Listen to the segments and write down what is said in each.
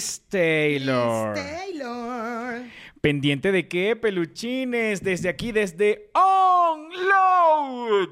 Liz Taylor. Liz Taylor. ¿Pendiente de qué, peluchines? Desde aquí, desde Onload.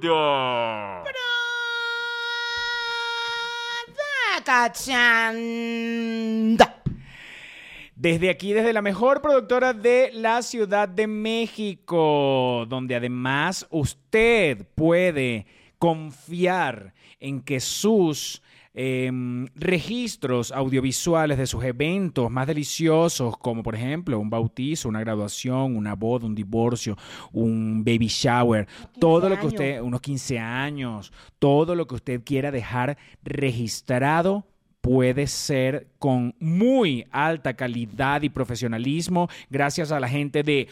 Desde aquí, desde la mejor productora de la Ciudad de México, donde además usted puede confiar en que sus em, registros audiovisuales de sus eventos más deliciosos, como por ejemplo un bautizo, una graduación, una boda, un divorcio, un baby shower, todo lo que años. usted, unos 15 años, todo lo que usted quiera dejar registrado puede ser con muy alta calidad y profesionalismo gracias a la gente de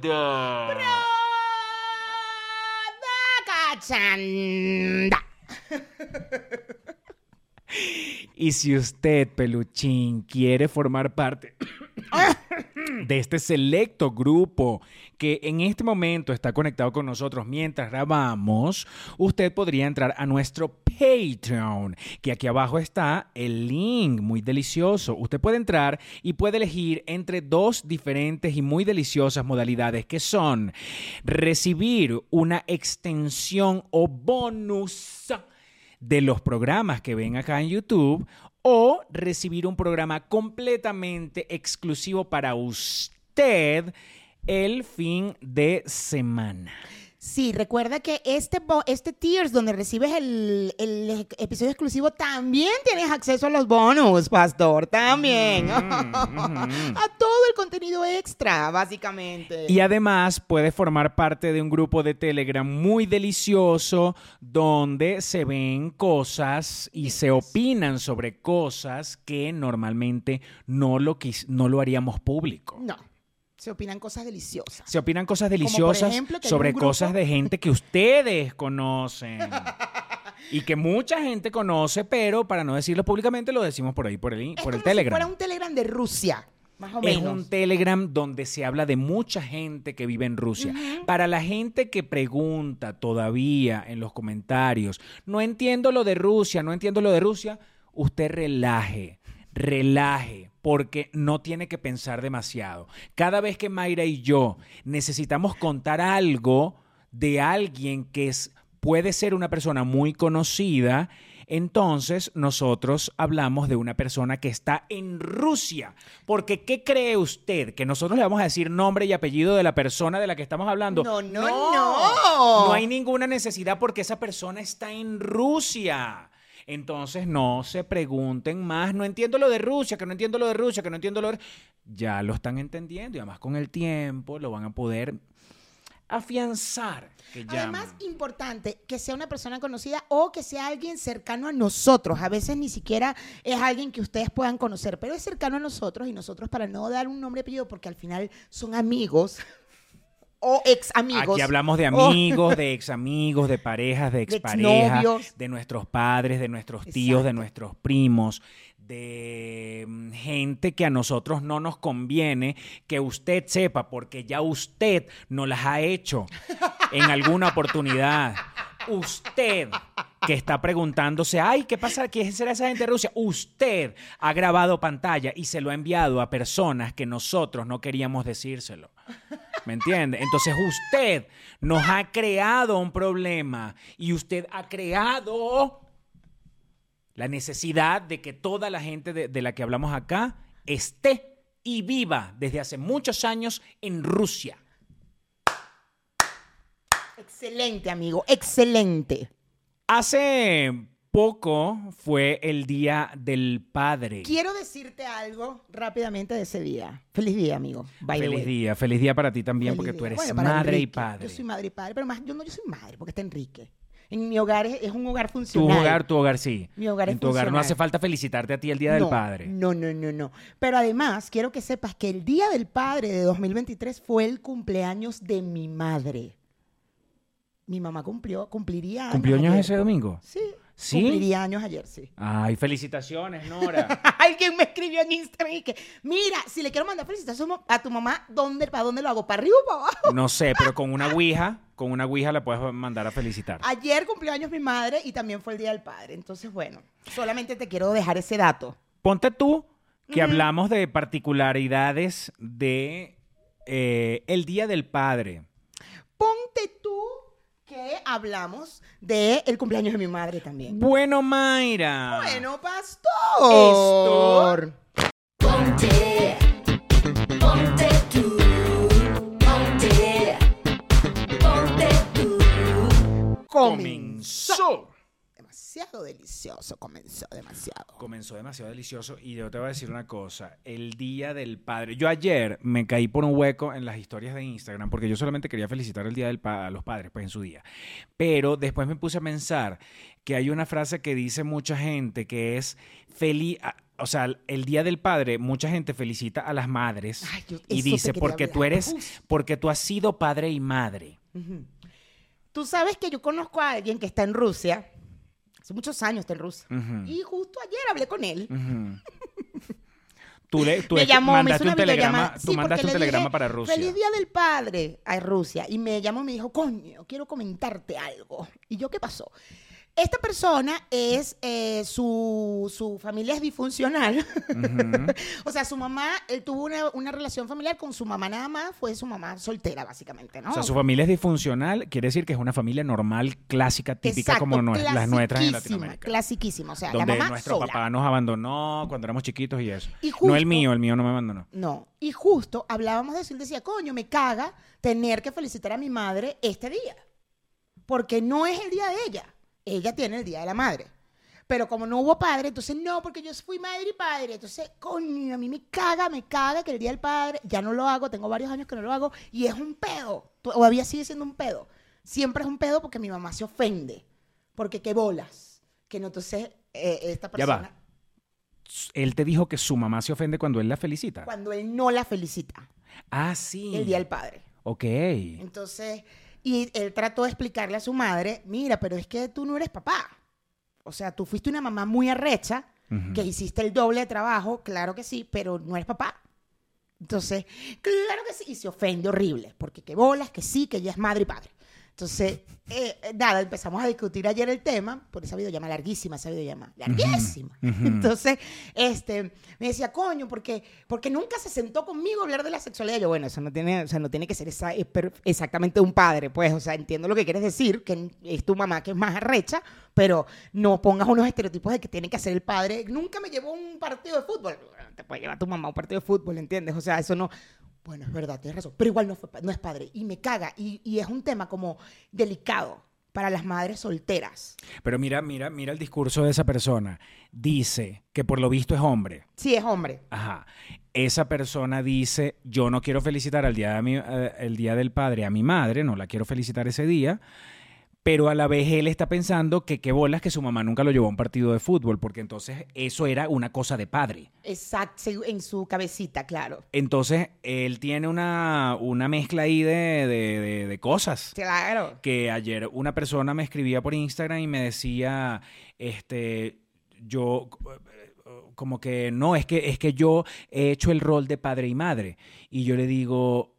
Onload. Y si usted, peluchín, quiere formar parte de este selecto grupo que en este momento está conectado con nosotros mientras grabamos, usted podría entrar a nuestro Patreon, que aquí abajo está el link, muy delicioso. Usted puede entrar y puede elegir entre dos diferentes y muy deliciosas modalidades que son recibir una extensión o bonus de los programas que ven acá en YouTube o recibir un programa completamente exclusivo para usted el fin de semana. Sí, recuerda que este, este Tears, donde recibes el, el episodio exclusivo, también tienes acceso a los bonus, pastor. También. Mm, a todo el contenido extra, básicamente. Y además puede formar parte de un grupo de Telegram muy delicioso donde se ven cosas y se opinan sobre cosas que normalmente no lo, quis- no lo haríamos público. No, se opinan cosas deliciosas. Se opinan cosas deliciosas ejemplo, sobre cosas de gente que ustedes conocen. y que mucha gente conoce, pero para no decirlo públicamente lo decimos por ahí, por el, Es por el si Telegram. fuera un Telegram de Rusia, más o Es menos. un Telegram donde se habla de mucha gente que vive en Rusia. Para la gente que pregunta todavía en los comentarios, no entiendo lo de Rusia, no entiendo lo de Rusia, usted relaje, relaje, porque no tiene que pensar demasiado. Cada vez que Mayra y yo necesitamos contar algo de alguien que es, puede ser una persona muy conocida, entonces nosotros hablamos de una persona que está en Rusia. Porque, ¿qué cree usted? ¿Que nosotros le vamos a decir nombre y apellido de la persona de la que estamos hablando? No, no, no. No hay ninguna necesidad porque esa persona está en Rusia. Entonces no se pregunten más, no entiendo lo de Rusia, que no entiendo lo de Rusia, que no entiendo lo de... Ya lo están entendiendo y además con el tiempo lo van a poder afianzar. Que Además, importante que sea una persona conocida o que sea alguien cercano a nosotros. A veces ni siquiera es alguien que ustedes puedan conocer, pero es cercano a nosotros y nosotros para no dar un nombre apellido, porque al final son amigos o ex amigos. Aquí hablamos de amigos, de ex amigos, de parejas, de exparejas, exnovios. de nuestros padres, de nuestros tíos, de nuestros primos, de mm, gente que a nosotros no nos conviene que usted sepa, porque ya usted no las ha hecho en alguna oportunidad. Usted que está preguntándose, ay, ¿qué pasa? ¿Quién será esa gente de Rusia? Usted ha grabado pantalla y se lo ha enviado a personas que nosotros no queríamos decírselo. ¿Me entiende? Entonces usted nos ha creado un problema y usted ha creado la necesidad de que toda la gente de, de la que hablamos acá esté y viva desde hace muchos años en Rusia. Excelente, amigo, excelente. Hace poco fue el Día del Padre. Quiero decirte algo rápidamente de ese día. Feliz día, amigo. By the Feliz way. día, feliz día para ti también, Feliz porque día. tú eres Bueno, madre y padre. Yo soy madre y padre, pero más yo no, yo soy madre porque está Enrique. En mi hogar es, es un hogar Tu funcional. hogar, tu hogar sí. Mi hogar es en tu hogar no hace falta felicitarte a ti el Día del Padre. No, no, no, no. Pero además, quiero que sepas que el Día del Padre de 2023 fue el cumpleaños de mi madre. Mi mamá cumplió, cumpliría. ¿Cumplió años ayer. ese domingo? Sí. ¿Sí? Cumpliría años ayer, sí. Ay, felicitaciones, Nora. Alguien me escribió en Instagram y que, mira, si le quiero mandar felicitaciones a tu mamá, ¿dónde, ¿para dónde lo hago? ¿Para arriba o para abajo? No sé, pero con una ouija, con una ouija la puedes mandar a felicitar. Ayer cumplió años mi madre y también fue el Día del Padre. Entonces, bueno, solamente te quiero dejar ese dato. Ponte tú que hablamos de particularidades de eh, el Día del Padre. Que hablamos de el cumpleaños de mi madre también. Bueno, Mayra. Bueno, pastor. Ponte, ponte tú, ponte, ponte tú. Comenzó. Demasiado delicioso, comenzó demasiado. Comenzó demasiado delicioso y yo te voy a decir una cosa, el Día del Padre. Yo ayer me caí por un hueco en las historias de Instagram porque yo solamente quería felicitar el Día del Pa- a los padres, pues en su día. Pero después me puse a pensar que hay una frase que dice mucha gente que es feliz, o sea, el Día del Padre, mucha gente felicita a las madres Ay, yo- y dice porque tú eres, porque tú has sido padre y madre. Tú sabes que yo conozco a alguien que está en Rusia. Hace muchos años está en Rusia. Y justo ayer hablé con él. Tú, le, tú me llamó, me hizo una un telegrama, tú Sí, mandaste un le telegrama dije, para Rusia. Feliz Día del Padre a Rusia. Y me llamó y me dijo, coño, quiero comentarte algo. ¿Y yo qué pasó? Esta persona es, eh, su, su familia es disfuncional. o sea, su mamá, él tuvo una, una relación familiar con su mamá nada más, fue su mamá soltera, básicamente, ¿no? O sea, su familia es disfuncional, quiere decir que es una familia normal, clásica, típica Exacto, como las nuestras en Latinoamérica. Clasiquísima, o sea, donde la mamá nuestro sola. papá nos abandonó cuando éramos chiquitos y eso. Y no el mío, el mío no me abandonó. No, y justo hablábamos de eso, él decía, coño, me caga tener que felicitar a mi madre este día, porque no es el día de ella, ella tiene el día de la madre. Pero como no hubo padre, entonces no, porque yo fui madre y padre. Entonces, coño, a mí me caga, me caga que el día del padre, ya no lo hago, tengo varios años que no lo hago, y es un pedo. Todavía sigue siendo un pedo. Siempre es un pedo porque mi mamá se ofende. Porque qué bolas. Que no, entonces, eh, esta Ya va. persona, Él te dijo que su mamá se ofende cuando él la felicita. cuando él no la felicita, Ah, sí. el día del padre. Ok. Entonces, y él trató de explicarle a su madre, mira, pero es que tú no eres papá. O sea, tú fuiste una mamá muy arrecha, que hiciste el doble de trabajo, claro que sí, pero no eres papá. Entonces, claro que sí, y se ofende horrible, porque qué bolas, que sí, que ella es madre y padre. Entonces, eh, eh, nada, empezamos a discutir ayer el tema, por esa videollamada larguísima, esa larguísima. Entonces, este, me decía, coño, porque, porque nunca se sentó conmigo a hablar de la sexualidad. Yo, bueno, eso no tiene, o sea, no tiene que ser esa- per- exactamente un padre, pues, o sea, entiendo lo que quieres decir, que es tu mamá que es más arrecha, pero no pongas unos estereotipos de que tiene que hacer el padre. Nunca me llevó a un partido de fútbol. Te puede llevar tu mamá a un partido de fútbol, ¿entiendes? O sea, eso no... Bueno, es verdad, tienes razón. Pero igual no, fue pa- no es padre. Y me caga. Y, y es un tema como delicado para las madres solteras. Pero mira, mira, mira el discurso de esa persona. Dice que por lo visto es hombre. Sí, es hombre. Ajá. Esa persona dice, yo no quiero felicitar al día, de mi- eh, el día del padre a mi madre, no la quiero felicitar ese día, pero a la vez él está pensando que qué bolas que su mamá nunca lo llevó a un partido de fútbol, porque entonces eso era una cosa de padre. Exacto, en su cabecita, claro. Entonces él tiene una, una mezcla ahí de, de- de- de cosas. Claro. Que ayer una persona me escribía por Instagram y me decía, este, yo como que no, es que, es que yo he hecho el rol de padre y madre. Y yo le digo,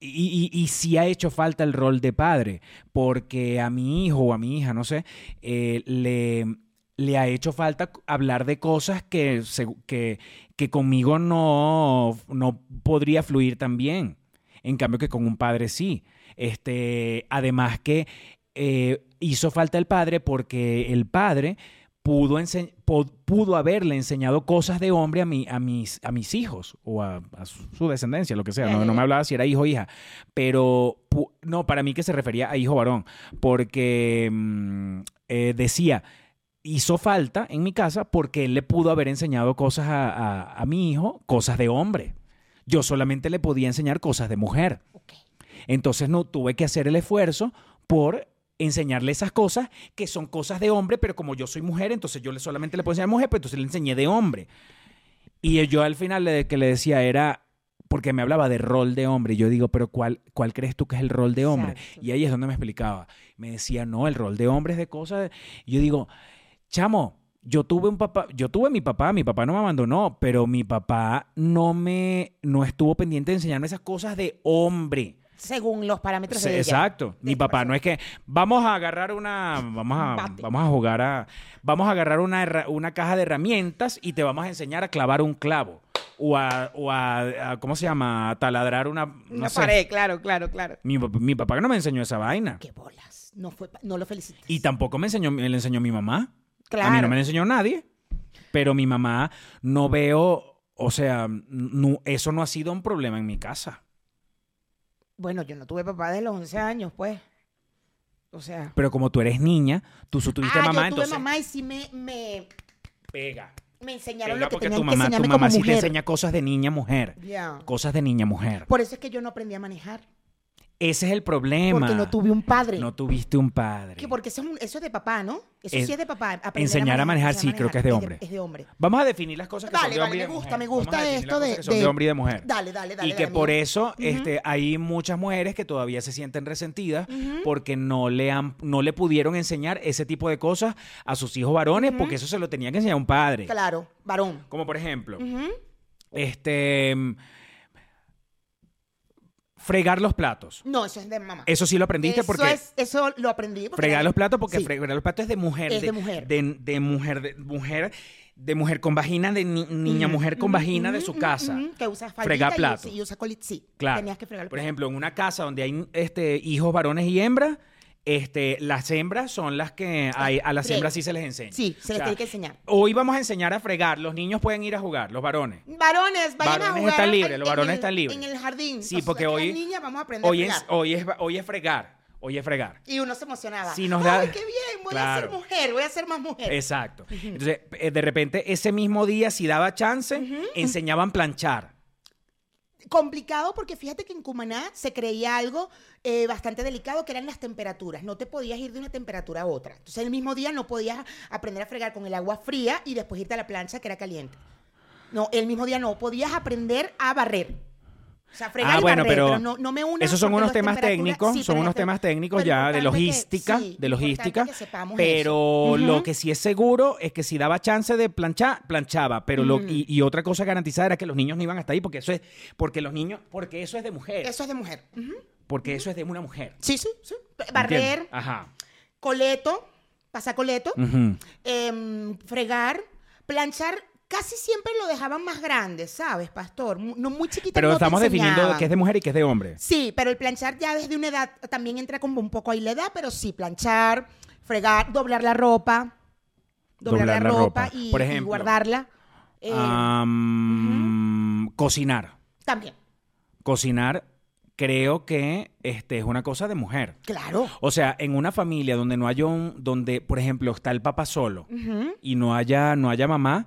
y, y, sí ha hecho falta el rol de padre, porque a mi hijo o a mi hija, no sé, eh, le, le ha hecho falta hablar de cosas que, que, que conmigo no, no podría fluir tan bien. En cambio que con un padre sí. Este, además que eh, hizo falta el padre porque el padre pudo, pudo haberle enseñado cosas de hombre a, mi, a, mis, a mis hijos o a, a su, su descendencia, lo que sea. No, no me hablaba si era hijo o hija. Pero no, para mí que se refería a hijo varón. Porque mm, eh, decía, hizo falta en mi casa porque él le pudo haber enseñado cosas a, a- a mi hijo, cosas de hombre. Yo solamente le podía enseñar cosas de mujer. Entonces no tuve que hacer el esfuerzo por enseñarle esas cosas que son cosas de hombre, pero como yo soy mujer, entonces yo solamente le puedo enseñar a mujer, pero entonces le enseñé de hombre. Y yo al final le, que le decía era, porque me hablaba de rol de hombre, y yo digo, pero ¿cuál, cuál crees tú que es el rol de hombre? Exacto. Y ahí es donde me explicaba. Me decía, no, el rol de hombre es de cosas... Y yo digo, chamo, yo tuve un papá, yo tuve mi papá, mi papá no me abandonó, pero mi papá no me, no estuvo pendiente de enseñarme esas cosas de hombre. Según los parámetros Sí, de ella. exacto. Mi papá no es que vamos a agarrar una, vamos a, vamos a jugar a, vamos a agarrar una, una caja de herramientas y te vamos a enseñar a clavar un clavo o a, o a- a- ¿cómo se llama? A taladrar una, no Una sé. pared, claro, claro, claro. Mi, mi papá no me enseñó esa vaina. Qué bolas. No, fue, no lo felicites. Y tampoco me enseñó, me le enseñó mi mamá. A mí Claro. no me lo enseñó nadie. Pero mi mamá no veo, o sea, no- eso no ha sido un problema en mi casa. Bueno, yo no tuve papá desde los 11 años, pues. O sea. Pero como tú eres niña, tú tuviste ah, mamá, yo tuve entonces mamá y sí me, me, pega. me enseñaron Pega lo que porque tenían tu que mamá, tu enseñarme mamá como sí mujer. te enseña cosas de niña mujer. Ya. Cosas de niña mujer. Por eso es que yo no aprendí a manejar. Ese es el problema. Porque no tuve un padre. No tuviste un padre. Que porque eso es, un- eso es de papá, ¿no? Eso Es- sí es de papá. enseñar a manejar, sí, creo que es de hombre. Es de, hombre. Vamos a definir las cosas que son Dale, de vale, hombre y me de gusta, mujer. me gusta a esto de- son de, de- hombre y de mujer. Dale, dale, dale. y que dale, por eso este, hay muchas mujeres que todavía se sienten resentidas porque no le, han, no le pudieron enseñar ese tipo de cosas a sus hijos varones porque eso se lo tenía que enseñar un padre. Claro, varón. Como por ejemplo, este fregar los platos. No, eso es de mamá. Eso sí lo aprendiste eso porque es- eso lo aprendí. porque fregar los platos porque Sí. fregar los platos es de mujer, Es de mujer. de, de mujer, de mujer, de mujer con vagina, de ni- niña mujer con Ujú, vagina de ujú, su casa. Que usa Fregar platos. Y usa colit, sí. Claro. Tenías que fregar Por plato. ejemplo, en una casa donde hay este, hijos varones y hembras, este, las hembras son las que hay, a las Friegan. hembras sí se les enseña. Sí, se les O sea, tiene que enseñar. Hoy vamos a enseñar a fregar. Los niños pueden ir a jugar, los varones. Varones, vayan a Varones jugar. están libres, los varones el- están libres. En el jardín. Sí, porque hoy- Las niñas vamos a aprender Hoy a es, fregar. hoy, es, hoy es fregar. Hoy es fregar. Y uno se emocionaba. Sí, nos da- Ay, qué bien, voy a Claro. ser mujer, voy a ser más mujer. Exacto. Entonces, eh, de repente, ese mismo día, si daba chance, enseñaban planchar. Complicado porque fíjate que en Cumaná se creía algo eh, bastante delicado que eran las temperaturas. No te podías ir de una temperatura a otra. Entonces el mismo día no podías aprender a fregar con el agua fría y después irte a la plancha que era caliente. No, el mismo día no. Podías aprender a barrer. O sea, fregar Ah, bueno, barrer, pero no, no me Esos son unos temas técnicos, sí, son pero unos temas técnicos pero ya de que- logística, sí, de logística. Pero lo que sí es seguro es que si daba chance de planchar, planchaba. Pero lo, y, y otra cosa garantizada era que los niños no iban hasta ahí porque eso es, porque los niños, porque eso es de mujer. Eso es de mujer. Porque eso es de una mujer. Sí, sí, sí. Barrer. Ajá. coleto, pasacoleto, Ujú. em, fregar, planchar. Casi siempre lo dejaban más grande, ¿sabes, pastor? No muy chiquito. Pero no te estamos definiendo que es de mujer y que es de hombre. Sí, pero el planchar ya desde una edad también entra como un poco ahí la edad, pero sí, planchar, fregar, doblar la ropa, doblar, la, ropa, y, Por y ejemplo, guardarla. eh, Cocinar. También, Cocinar creo que este, es una cosa de mujer. claro. O sea, en una familia donde no haya un, donde, por ejemplo, está el papá solo y no haya, no haya mamá,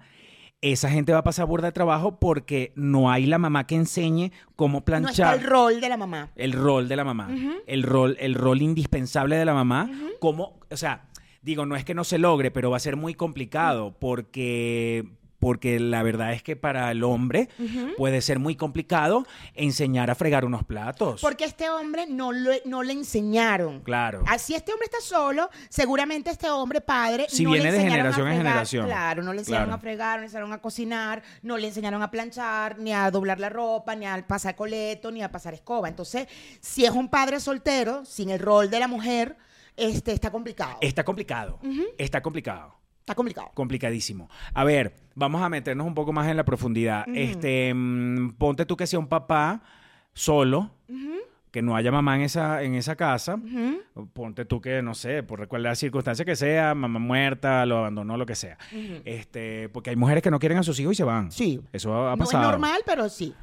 esa gente va a pasar burda de trabajo porque no hay la mamá que enseñe cómo No planchar. está el rol de la mamá. el rol de la mamá, el rol, el rol indispensable de la mamá, como, o sea, digo, no es que no se logre, pero va a ser muy complicado porque porque la verdad es que para el hombre puede ser muy complicado enseñar a fregar unos platos. Porque a este hombre no, lo- no le enseñaron. Claro. Así este hombre está solo, seguramente este hombre padre. Si no viene le de a generación en generación. Claro, no le enseñaron Claro. a fregar, no le enseñaron a cocinar, no le enseñaron a planchar, ni a doblar la ropa, ni a pasar coleto, ni a pasar escoba. Entonces, si es un padre soltero, sin el rol de la mujer, este, está complicado. Está complicado. Está complicado. Está complicado. Complicadísimo. A ver, vamos a meternos un poco más en la profundidad. Este, mm, ponte tú que sea un papá solo, que no haya mamá en esa, en esa casa. Ponte tú que, no sé, por cualquier circunstancia que sea, mamá muerta, lo abandonó, lo que sea. Este, porque hay mujeres que no quieren a sus hijos y se van. Sí. Eso ha No es pasado. normal, pero sí.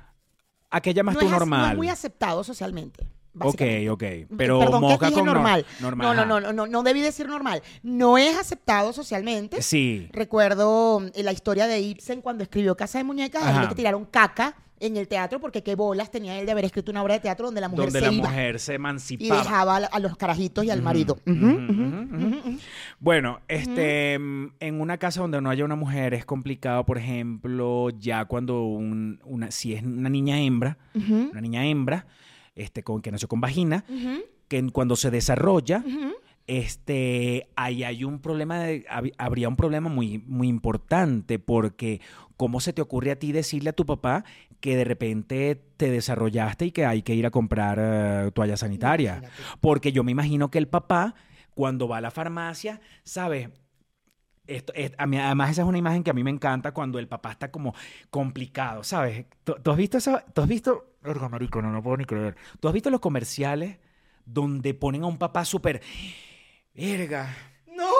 ¿A qué llamas no tú es, as- no normal? es muy aceptado socialmente. Ok, ok. Pero Perdón, ¿qué moca dije con nor- normal. normal. No, no, no, no, no, no debí decir normal. No es aceptado socialmente. Sí. Recuerdo eh, la historia de Ibsen cuando escribió Casa de Muñecas, a él Ajá. le que tiraron caca en el teatro porque qué bolas tenía él de haber escrito una obra de teatro donde la mujer Donde se la iba mujer se y emancipaba. dejaba a, los carajitos y al marido. Bueno, este, en una casa donde no haya una mujer es complicado, por ejemplo, ya cuando un- una, si es una niña hembra, una niña hembra, este, con que nació con vagina, que cuando se desarrolla, este, ahí hay un problema, de- hab- habría un problema muy, muy importante porque ¿cómo se te ocurre a ti decirle a tu papá que de repente te desarrollaste y que hay que ir a comprar eh, toalla sanitaria? Imagínate. Porque yo me imagino que el papá, cuando va a la farmacia, ¿sabes? Esto, es- a mí- además, esa es una imagen que a mí me encanta cuando el papá está como complicado, ¿sabes? ¿Tú, tú has visto eso? ¿Tú has visto? Verga, marico, no, no puedo ni creer. ¿Tú has visto los comerciales donde ponen a un papá súper... Verga. No,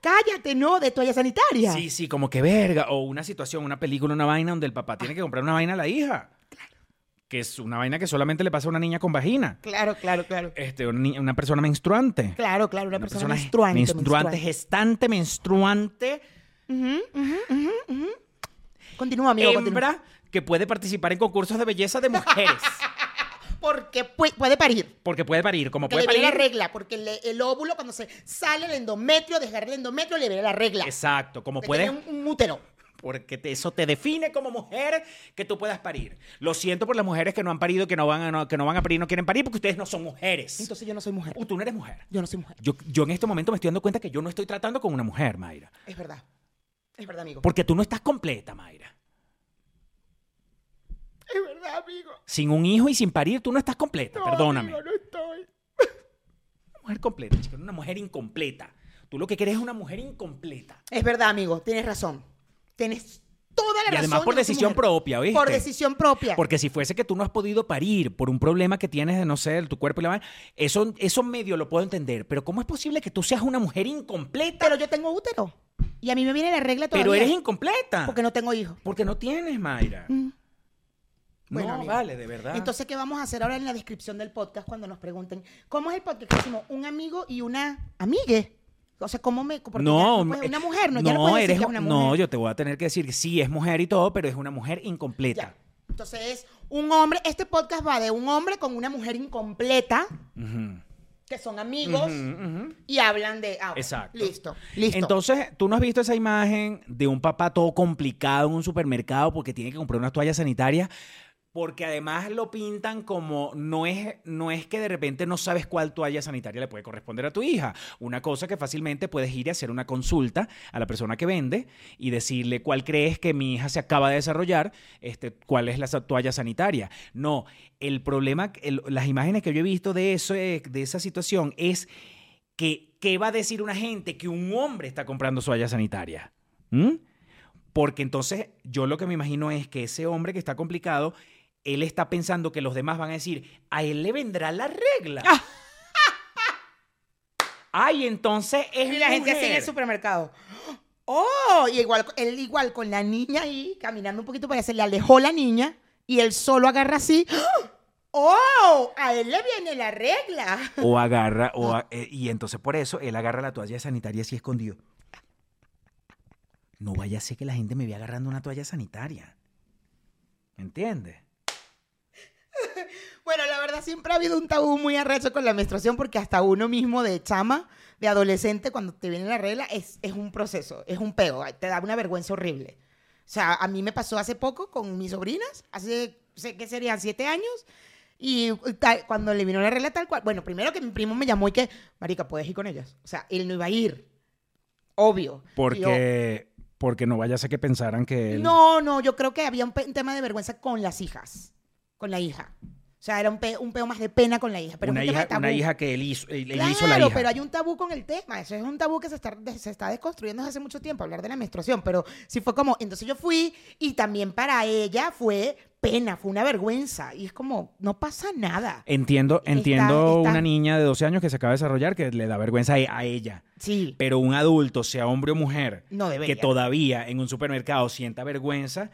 cállate, no, de toalla sanitaria. Sí, sí, como que verga. O una situación, una película, una vaina donde el papá tiene que comprar una vaina a la hija. Que es una vaina que solamente le pasa a una niña con vagina. Claro, claro, claro. Este, una, persona menstruante. Claro, claro, una, Una persona, persona menstruante. menstruante, gestante, menstruante. Continúa, amigo, continúa. Que puede participar en concursos de belleza de mujeres. Porque pu- puede parir. Porque puede parir, como puede le viene la parir. regla, porque le- el óvulo cuando se sale el endometrio, desgarra el endometrio, le viene la regla. Exacto, como De puede, un, un útero. porque te- eso te define como mujer que tú puedas parir. Lo siento por las mujeres que no han parido, que no van a, no- que no van a parir, no quieren parir, porque ustedes no son mujeres. Entonces yo no soy mujer. Uh, tú no eres mujer. Yo no soy mujer. Yo, yo en este momento me estoy dando cuenta que yo no estoy tratando con una mujer, Mayra. Es verdad. Es verdad, amigo. Porque tú no estás completa, Mayra. Es verdad, amigo. Sin un hijo y sin parir, tú no estás completa. No, Perdóname. amigo, no estoy. Una mujer completa, chica, no una mujer incompleta. Tú lo que quieres es una mujer incompleta. Es verdad, amigo. Tienes razón. Tienes toda la Y razón. además por decisión propia, ¿oíste? Por decisión propia. Porque si fuese que tú no has podido parir por un problema que tienes de, no sé, de tu cuerpo y la vaina, eso, eso medio lo puedo entender. Pero ¿cómo es posible que tú seas una mujer incompleta? Pero yo tengo útero. Y a mí me viene la regla todavía. Pero eres incompleta. Porque no tengo hijos. Porque no tienes, Mayra. Mm. Bueno, no, amigo. vale, de verdad. Entonces, ¿qué vamos a hacer ahora en la descripción del podcast cuando nos pregunten cómo es el podcast? Que decimos un amigo y una amigue. O sea, ¿cómo me.? porque no, no puede- una mujer, no, ya no, no, puedes decir eres, que es una no, mujer. yo te voy a tener que decir que sí, es mujer y todo, pero es una mujer incompleta. Ya. Entonces, es un hombre. Este podcast va de un hombre con una mujer incompleta, que son amigos y hablan de. ah, Exacto. Listo, listo. Entonces, tú no has visto esa imagen de un papá todo complicado en un supermercado porque tiene que comprar una toalla sanitaria. Porque además lo pintan como no es, no es que de repente no sabes cuál toalla sanitaria le puede corresponder a tu hija. Una cosa que fácilmente puedes ir y hacer una consulta a la persona que vende y decirle cuál crees que mi hija se acaba de desarrollar, este, cuál es la toalla sanitaria. No, el problema, las imágenes que yo he visto de, eso, eh, de esa situación es que ¿qué va a decir una gente que un hombre está comprando toalla sanitaria? ¿Mm? Porque entonces yo lo que me imagino es que ese hombre que está complicado, él está pensando que los demás van a decir, a él le vendrá la regla. Ay, entonces es Y la gente así en el supermercado. Oh, y igual, él igual con la niña ahí, caminando un poquito para se le alejó la niña y él solo agarra así. Oh, a él le viene la regla. O agarra, o a- eh, y entonces por eso él agarra la toalla sanitaria así escondido. No vaya a ser que la gente me vea agarrando una toalla sanitaria. ¿Me entiendes? Bueno, la verdad siempre ha habido un tabú muy arrecho con la menstruación porque hasta uno mismo de chama, de adolescente, cuando te viene la regla, es, es un proceso, es un peo, te da una vergüenza horrible. O sea, a mí me pasó hace poco con mis sobrinas, hace, sé que serían siete años, y tal- cuando le vino la regla tal cual, bueno, primero que mi primo me llamó y que, marica, puedes ir con ellas. O sea, él no iba a ir, obvio. Y yo, Porque, porque no vaya a ser que pensaran que él... no, no, yo creo que había un tema de vergüenza con las hijas, con la hija. O sea, era un, pe- un peo más de pena con la hija. Pero una, un tema hija, una que él hizo, él Claro, hizo la hija. pero hay un tabú con el tema. Eso es un tabú que se está, se está desconstruyendo desde hace mucho tiempo, hablar de la menstruación. Pero sí fue como, entonces yo fui y también para ella fue pena, fue una vergüenza. Y es como, no pasa nada. Entiendo, entiendo está- una niña de 12 años que se acaba de desarrollar que le da vergüenza a, a ella. Sí, Pero un adulto, sea hombre o mujer, no que todavía en un supermercado sienta vergüenza,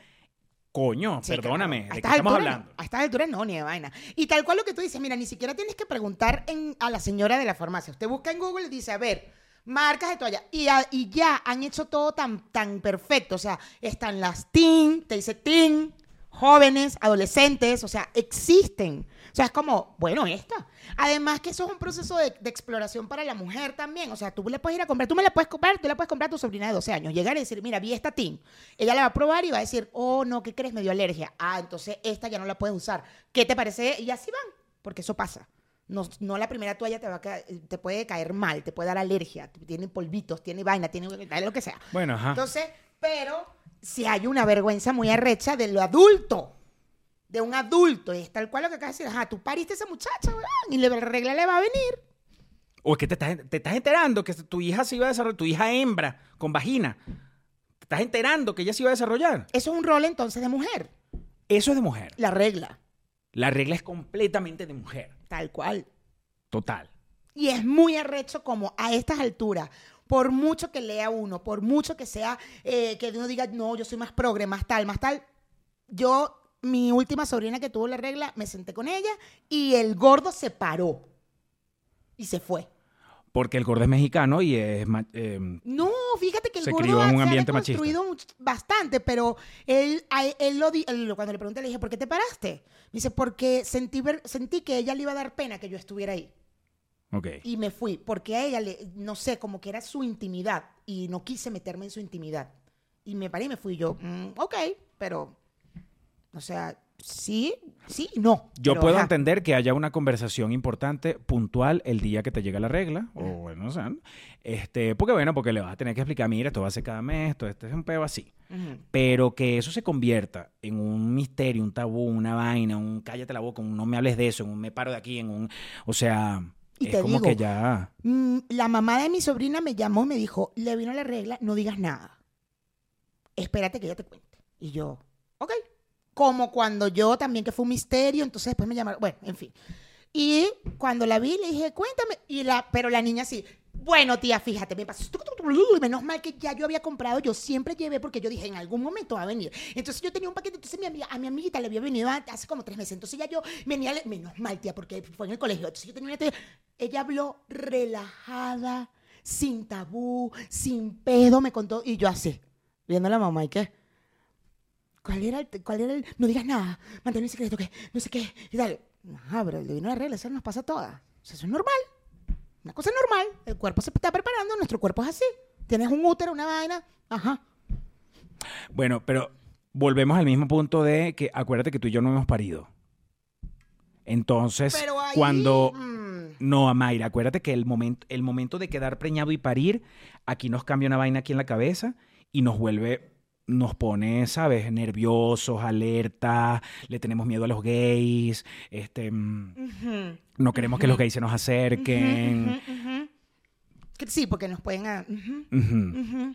coño, Sí, perdóname, claro. ¿de qué estamos alturas no. hablando? A estas alturas no, ni de vaina. Y tal cual lo que tú dices, mira, ni siquiera tienes que preguntar en- a la señora de la farmacia. Usted busca en Google y dice, a ver, marcas de toalla. Y, a- y ya han hecho todo tan, tan perfecto. O sea, están las teen, te dice teen, jóvenes, adolescentes, o sea, existen. O sea, es como, bueno, esta. Además que eso es un proceso de, de exploración para la mujer también. O sea, tú le puedes ir a comprar, tú me la puedes comprar, tú la puedes comprar a tu sobrina de 12 años. Llegar y decir, mira, vi esta teen. Ella la va a probar y va a decir, oh, no, ¿qué crees? Me dio alergia. Ah, entonces esta ya no la puedes usar. ¿Qué te parece? Y así van, porque eso pasa. No, no la primera toalla te va a te puede caer mal, te puede dar alergia, tiene polvitos, tiene vaina, tiene lo que sea. Bueno, ajá. Entonces, pero si hay una vergüenza muy arrecha de lo adulto, de un adulto, es tal cual lo que acabas de decir, ajá, tú pariste a esa muchacha, weón, y la regla le va a venir. O es que te estás, te estás enterando que tu hija se iba a desarrollar, tu hija hembra con vagina. Te estás enterando que ella se iba a desarrollar. Eso es un rol entonces de mujer, Eso es de mujer. la regla, La regla es completamente de mujer. tal cual. Total. Y es muy arrecho como a estas alturas, por mucho que lea uno, por mucho que sea, eh, que uno diga, no, yo soy más progre, más tal, más tal. Yo, mi última sobrina que tuvo la regla, me senté con ella y el gordo se paró y se fue. Porque el gordo es mexicano y es... eh, No, fíjate que el Se gordo crió en un se ha ambiente machista. deconstruido much- bastante, pero él, él, lo di- él- cuando le pregunté, le dije, ¿por qué te paraste? Me dice, porque sentí, sentí que ella le iba a dar pena que yo estuviera ahí. ok. Y me fui, porque a ella, le, no sé, como que era su intimidad y no quise meterme en su intimidad. Y me paré y me fui yo, mm, ok, pero, o sea, sí, sí y no. Yo puedo ajá. entender que haya una conversación importante, puntual, el día que te llega la regla, o bueno, o sea, este, porque bueno, porque le vas a tener que explicar, mira, esto va a ser cada mes, esto, este es un peo así. Pero que eso se convierta en un misterio, un tabú, una vaina, un cállate la boca, un no me hables de eso, en un me paro de aquí, en un, o sea, Y es te como digo, que ya, Mm, La mamá de mi sobrina me llamó y me dijo, le vino la regla, no digas nada. Espérate que ella te cuente. Y yo, ok. Como cuando yo también, que fue un misterio, entonces después me llamaron, bueno, en fin. Y cuando la vi, le dije, cuéntame. Y la, pero la niña sí, bueno, tía, fíjate, me pasó. Menos mal que ya yo había comprado, yo siempre llevé porque yo dije, en algún momento va a venir. Entonces yo tenía un paquete, entonces mi amiga, a mi amiguita le había venido hace como tres meses. Entonces ya yo venía, menos mal, tía, porque fue en el colegio. Entonces yo tenía una ella habló relajada, sin tabú, sin pedo, me contó. Y yo así, viendo a la mamá, ¿y qué? ¿Cuál era el, cuál era el, no digas nada, mantén el secreto, que no sé qué, y tal. Ajá, pero le vino la regla, eso nos pasa a todas. O sea, eso es normal. Una cosa normal. El cuerpo se está preparando, nuestro cuerpo es así. Tienes un útero, una vaina. Ajá. bueno, pero volvemos al mismo punto de que acuérdate que tú y yo no hemos parido. Entonces, Pero ahí. cuando mm, No, Amaira, acuérdate que el momento, el momento de quedar preñado y parir, aquí nos cambia una vaina aquí en la cabeza y nos vuelve, nos pone, ¿sabes? Nerviosos, alerta, le tenemos miedo a los gays, este, mm, no queremos que los gays se nos acerquen. Sí, porque nos pueden. ah, Ujú. ujú.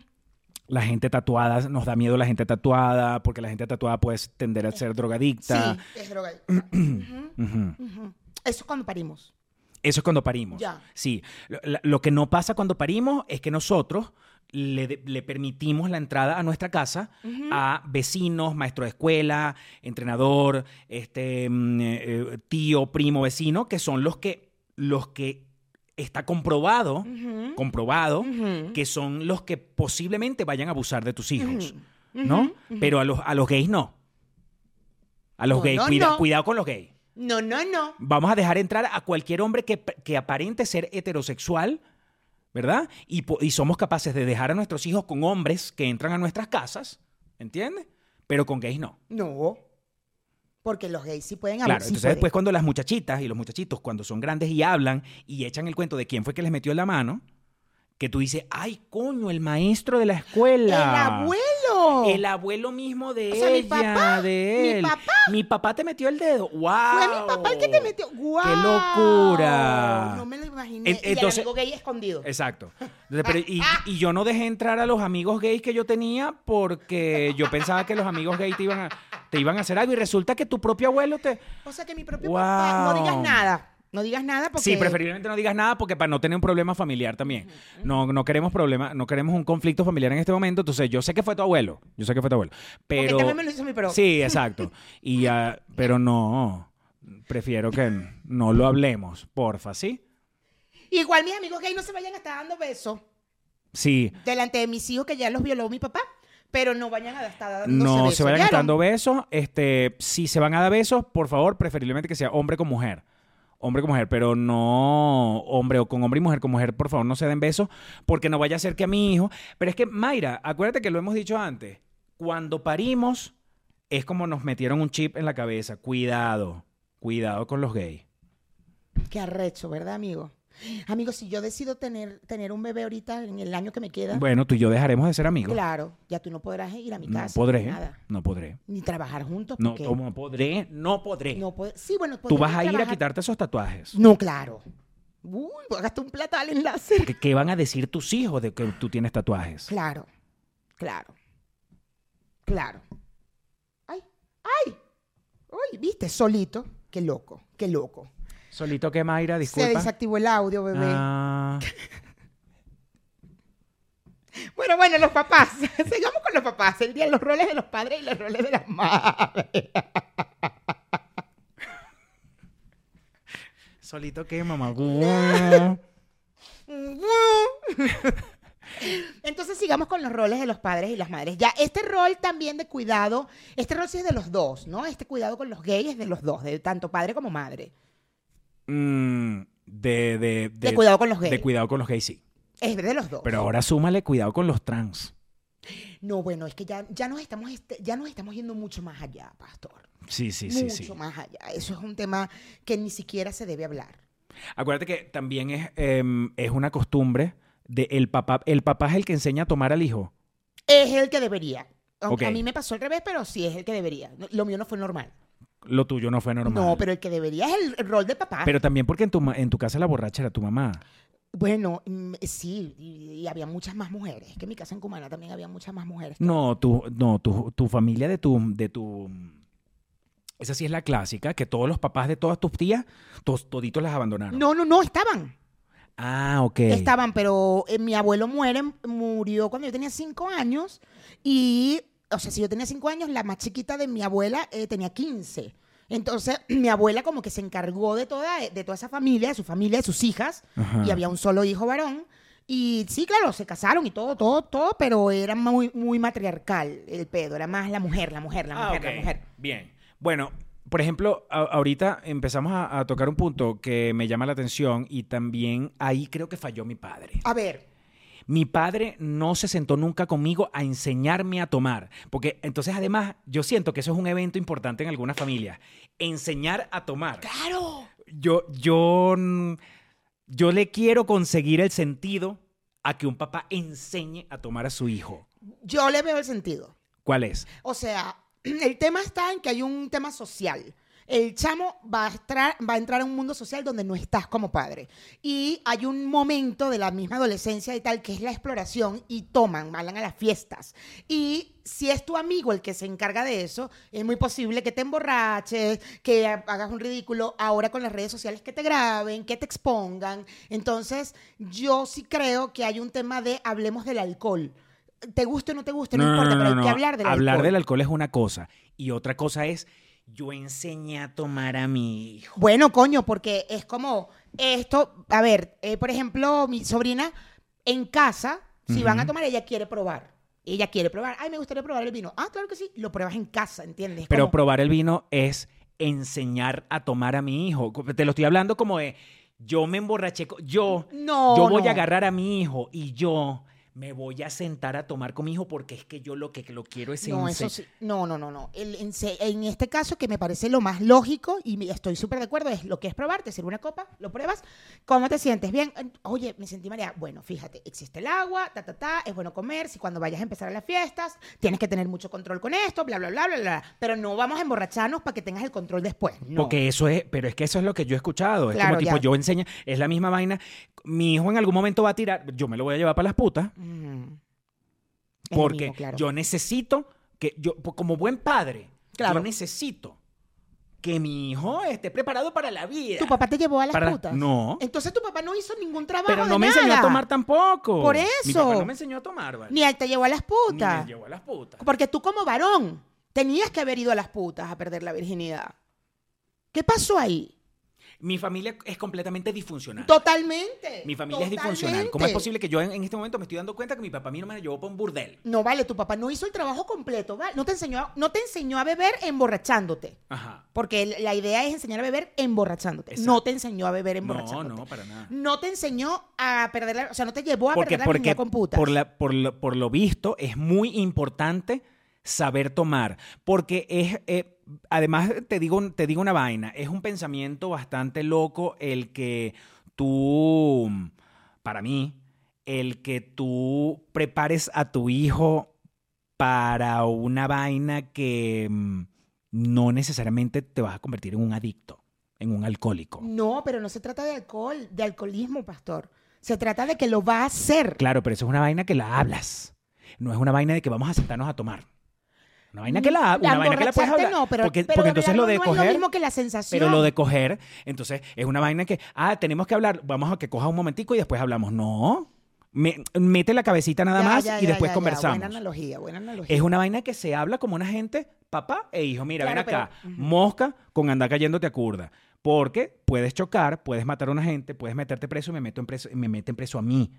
La gente tatuada, nos da miedo la gente tatuada, porque la gente tatuada puede tender a ser drogadicta. Sí, es droga. Ujú, Ujú. ujú. Eso es cuando parimos. Eso es cuando parimos. Ya. Sí. Lo que no pasa cuando parimos es que nosotros le, le permitimos la entrada a nuestra casa a vecinos, maestro de escuela, entrenador, este, mm, eh, tío, primo, vecino, que son los que, los que está comprobado, comprobado, que son los que posiblemente vayan a abusar de tus hijos. ¿no? Pero a los, a los gays no. A los No, gays, no, cuida- no. cuidado con los gays. No, no, no. Vamos a dejar entrar a cualquier hombre que, que aparente ser heterosexual, ¿verdad? Y, y somos capaces de dejar a nuestros hijos con hombres que entran a nuestras casas, ¿entiendes? Pero con gays no. No. Porque los gays sí pueden Claro, abusar, sí entonces pueden. después cuando las muchachitas y los muchachitos, cuando son grandes y hablan y echan el cuento de quién fue que les metió en la mano, que tú dices, ay, coño, el maestro de la escuela. ¡El abuelo! El abuelo mismo de O sea, mi ella, papá, de mi él. papá. Mi papá te metió el dedo. ¡Wow! Fue mi papá el que te metió. ¡Guau! ¡Qué locura! No me lo imaginé. En- y el amigo gay escondido. Exacto. Entonces, pero- y, y yo no dejé entrar a los amigos gays que yo tenía porque yo pensaba que los amigos gays te iban a, te iban a hacer algo y resulta que tu propio abuelo te... O sea que mi propio Wow. papá. No digas nada. No digas nada porque. Sí, preferiblemente no digas nada porque para no tener un problema familiar también. No, no queremos problema, no queremos un conflicto familiar en este momento. Entonces, yo sé que fue tu abuelo. Yo sé que fue tu abuelo. Porque Pero... también me lo hizo mi. Sí, exacto. Y, ah, pero no, prefiero que no lo hablemos, porfa, ¿sí? Igual mis amigos gay no se vayan a estar dando besos Sí, delante de mis hijos que ya los violó mi papá. Pero no vayan a estar dando no besos. se vayan dando besos. Este, si se van a dar besos, por favor, preferiblemente que sea hombre con mujer. Hombre con mujer, pero no hombre o con hombre y mujer con mujer, por favor, no se den besos, porque no vaya a ser que a mi hijo. Pero es que, Mayra, acuérdate que lo hemos dicho antes. Cuando parimos, es como nos metieron un chip en la cabeza. Cuidado, cuidado con los gays. Qué arrecho, ¿verdad, amigo? Amigo, si yo decido tener, tener un bebé ahorita en el año que me queda, Bueno, tú y yo dejaremos de ser amigos. claro, ya tú no podrás ir a mi No casa. podré, Nada. no podré. Ni trabajar juntos. No, porque ¿cómo podré? No podré. no pod- Sí, bueno, Tú podemos vas a ir a quitarte esos tatuajes. No, claro. Uy, gastar un platal en láser. ¿Qué, qué van a decir tus hijos de que tú tienes tatuajes? Claro, claro, claro. Ay, ay, ay, viste, solito. Qué loco, qué loco. Solito que Mayra, Se disculpa. desactivó el audio, bebé. Ah, Bueno, bueno, los papás. Sigamos con los papás. El día de los roles de los padres y los roles de las madres. solito que mamá. Entonces sigamos con los roles de los padres y las madres. Ya, este rol también de cuidado, este rol sí es de los dos, ¿no? Este cuidado con los gays es de los dos, de tanto padre como madre. Mm, de, de, De cuidado con los gays. De cuidado con los gays, sí. Es de los dos. Pero ahora súmale cuidado con los trans. No, bueno, es que ya, ya, nos estamos, este- ya nos estamos yendo mucho más allá, pastor. Sí, sí, sí, mucho sí. más allá. Eso es un tema que ni siquiera se debe hablar. Acuérdate que también es, em, es una costumbre de el papá. El papá es el que enseña a tomar al hijo. Es el que debería. Aunque Ok. A mí me pasó al revés, pero sí es el que debería. Lo mío no fue normal. Lo tuyo no fue normal. No, pero el que debería es el, el rol de papá. Pero también porque en tu, en tu casa la borracha era tu mamá. Bueno, mm, sí, y, y había muchas más mujeres. Es que en mi casa en Cumana también había muchas más mujeres. No, tu, no, tu, tu familia de tu, de tu. Esa sí es la clásica, que todos los papás de todas tus tías, tos- toditos las abandonaron. No, no, no, estaban. Ah, ok. Estaban, pero eh, mi abuelo muere, murió cuando yo tenía cinco años. Y, o sea, si yo tenía cinco años, la más chiquita de mi abuela eh, tenía 15. Entonces, mi abuela como que se encargó de toda, de toda esa familia, de su familia, de sus hijas. Ajá. Y había un solo hijo varón. Y sí, claro, se casaron y todo, todo, todo, pero era muy, muy matriarcal el pedo. Era más la mujer, la mujer, la Ah, mujer, la mujer. Bien. Bueno, por ejemplo, a- ahorita empezamos a, a tocar un punto que me llama la atención y también ahí creo que falló mi padre. A ver, Mi padre no se sentó nunca conmigo a enseñarme a tomar, porque entonces además yo siento que eso es un evento importante en algunas familias, enseñar a tomar. claro. Yo, yo, yo le quiero conseguir el sentido a que un papá enseñe a tomar a su hijo. Yo le veo el sentido. ¿Cuál es? O sea, el tema está en que hay un tema social. El chamo va a, entrar, va a entrar a un mundo social donde no estás como padre. Y hay un momento de la misma adolescencia y tal que es la exploración y toman, van a las fiestas. Y si es tu amigo el que se encarga de eso, es muy posible que te emborraches, que ha- hagas un ridículo ahora con las redes sociales que te graben, que te expongan. Entonces, yo sí creo que hay un tema de hablemos del alcohol. Te guste o no te guste, no, importa, pero hay que hablar del Hablar alcohol. del alcohol es una cosa y otra cosa es yo enseñé a tomar a mi hijo. Bueno, coño, porque es como esto, a ver, eh, por ejemplo, mi sobrina en casa, si van a tomar, ella quiere probar. Ella quiere probar. Ay, me gustaría probar el vino. Ah, claro que sí. Lo pruebas en casa, ¿entiendes? Es Pero como- probar el vino es enseñar a tomar a mi hijo. Te lo estoy hablando como de yo me emborraché, yo, No, yo voy no. a agarrar a mi hijo y yo me voy a sentar a tomar con mi hijo porque es que yo lo que lo quiero es No, eso sí. No, no, no, no. El- en, este caso, que me parece lo más lógico y estoy súper de acuerdo, es lo que es probar, te sirve una copa, lo pruebas, ¿cómo te sientes? Bien, oye, me sentí mareada. Bueno, fíjate, existe el agua, ta, ta, ta, es bueno comer, si cuando vayas a empezar a las fiestas, tienes que tener mucho control con esto, bla, bla, bla, bla, bla. Pero no vamos a emborracharnos para que tengas el control después. No. Porque eso es, pero es que eso es lo que yo he escuchado. Es Claro, como tipo, ya. yo enseño, es la misma vaina. Mi hijo en algún momento va a tirar, yo me lo voy a llevar para las putas. Mm. Porque claro. yo necesito que, yo, como buen padre, Claro. yo necesito que mi hijo esté preparado para la vida. ¿Tu papá te llevó a las Para- putas? no. Entonces tu papá no hizo ningún trabajo Pero de no me enseñó a tomar tampoco. Por Mi eso. papá no me enseñó a tomar, ¿vale? Ni él te llevó a las Ni putas. me llevó a las putas. Porque tú como varón tenías que haber ido a las putas a perder la virginidad. ¿Qué pasó ahí? Mi familia es completamente disfuncional. Totalmente. Mi familia es disfuncional. ¿Cómo es posible que yo en, en este momento me estoy dando cuenta que mi papá a mí no me llevó para un burdel? No vale, tu papá no hizo el trabajo completo, ¿vale? No te enseñó, no te enseñó a beber emborrachándote. Ajá. Porque la idea es enseñar a beber emborrachándote. Exacto. No te enseñó a beber No, emborrachándote. no, para nada. No te enseñó a perder la, o sea, no te llevó a Porque, perder la putas. por, la- por lo, por lo visto es muy importante saber tomar. Porque es, eh, además te digo, te digo una vaina, es un pensamiento bastante loco el que tú, para mí, el que tú prepares a tu hijo para una vaina que mm, no necesariamente te vas a convertir en un adicto, en un alcohólico. No, pero no se trata de alcohol, de alcoholismo, pastor. Se trata de que lo va a hacer. Claro, pero eso es una vaina que la hablas. No es una vaina de que vamos a sentarnos a tomar. Una vaina que la, una vaina que la puedes hablar. no, pero, porque, pero porque entonces lo de no es coger. lo mismo que la sensación. Pero lo de coger, entonces es una vaina que, ah, tenemos que hablar, vamos a que coja un momentico y después hablamos. No. Me- mete la cabecita nada Ya, más ya, y ya, después conversamos. Buena analogía, buena analogía. Es una vaina que se habla como una gente, papá e hijo. Mira, Claro, ven acá, pero- mosca con andar cayéndote a curda. Porque puedes chocar, puedes matar a una gente, puedes meterte preso y me, meto en preso, y me meten preso a mí.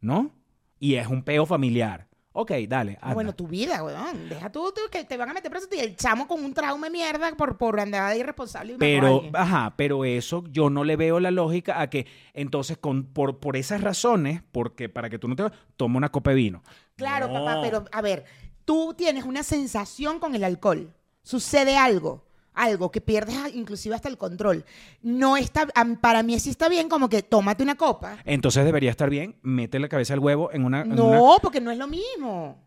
¿No? Y es un peo familiar. Ok, dale. Anda. bueno, tu vida, weón. Deja tú, tú que te van a meter preso y el chamo con un trauma de mierda por, por andar de irresponsable. y Pero, ajá, pero eso yo no le veo la lógica a que entonces con, por, por esas razones, porque para que tú no te toma una copa de vino. Claro, No. papá, pero a ver, tú tienes una sensación con el alcohol. Sucede algo, algo que pierdes inclusive hasta el control. No está, para mí sí está bien como que tómate una copa. Entonces debería estar bien, mete la cabeza al huevo en una... en una- No, porque no es lo mismo.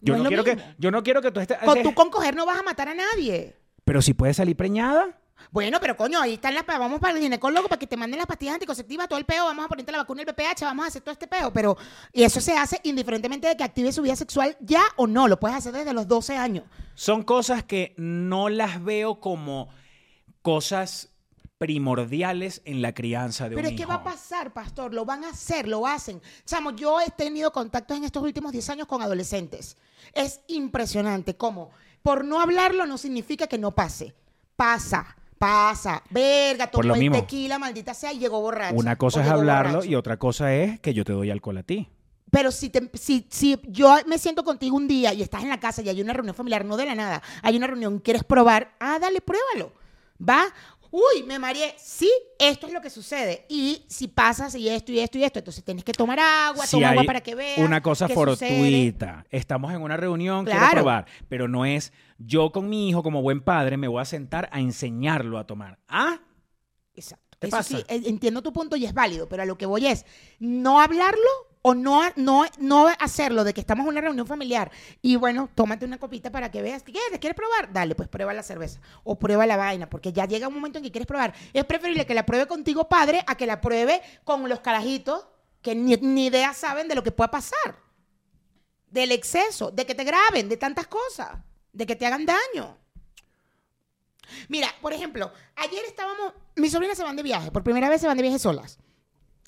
yo, no quiero que, yo no quiero que tú estés... Con, tú con coger no vas a matar a nadie. Pero si puede salir preñada. Bueno, pero coño, ahí están las... Vamos para el ginecólogo para que te manden las pastillas anticonceptivas, todo el peo, vamos a ponerte la vacuna del VPH, vamos a hacer todo este peo, pero... Y eso se hace indiferentemente de que active su vida sexual ya o no, lo puedes hacer desde los 12 años. Son cosas que no las veo como cosas primordiales en la crianza de Pero un es que hijo. va a pasar, pastor, lo van a hacer, lo hacen. Chamo, yo he tenido contactos en estos últimos 10 años con adolescentes. Es impresionante cómo por no hablarlo no significa que no pase. Pasa, pasa. Verga, Por lo tomó el mismo. tequila, maldita sea, y llegó borracho. Una cosa O es llegó hablarlo borracho. y otra cosa es que yo te doy alcohol a ti. Pero si, te- si, si yo me siento contigo un día y estás en la casa y hay una reunión familiar, no de la nada, hay una reunión, quieres probar, ah, dale, pruébalo. ¿Va? Uy, me mareé. Sí, esto es lo que sucede. Y si pasas y esto y esto y esto, entonces tienes que tomar agua, Si toma agua hay para que veas. Una cosa qué sucede. fortuita. Estamos en una reunión, quiero Claro. probar. Pero no es yo con mi hijo como buen padre me voy a sentar a enseñarlo a tomar. ¿Ah? Exacto. ¿Qué Eso pasa? sí, entiendo tu punto y es válido, pero a lo que voy es no hablarlo o no, no, no hacerlo de que estamos en una reunión familiar y bueno, tómate una copita para que veas. ¿Qué quieres? ¿Quieres probar? Dale, pues prueba la cerveza o prueba la vaina, porque ya llega un momento en que quieres probar. Es preferible que la pruebe contigo, padre, a que la pruebe con los carajitos que ni, ni idea saben de lo que pueda pasar. Del exceso, de que te graben, de tantas cosas, de que te hagan daño. Mira, por ejemplo, ayer estábamos, mis sobrinas se van de viaje, por primera vez se van de viaje solas.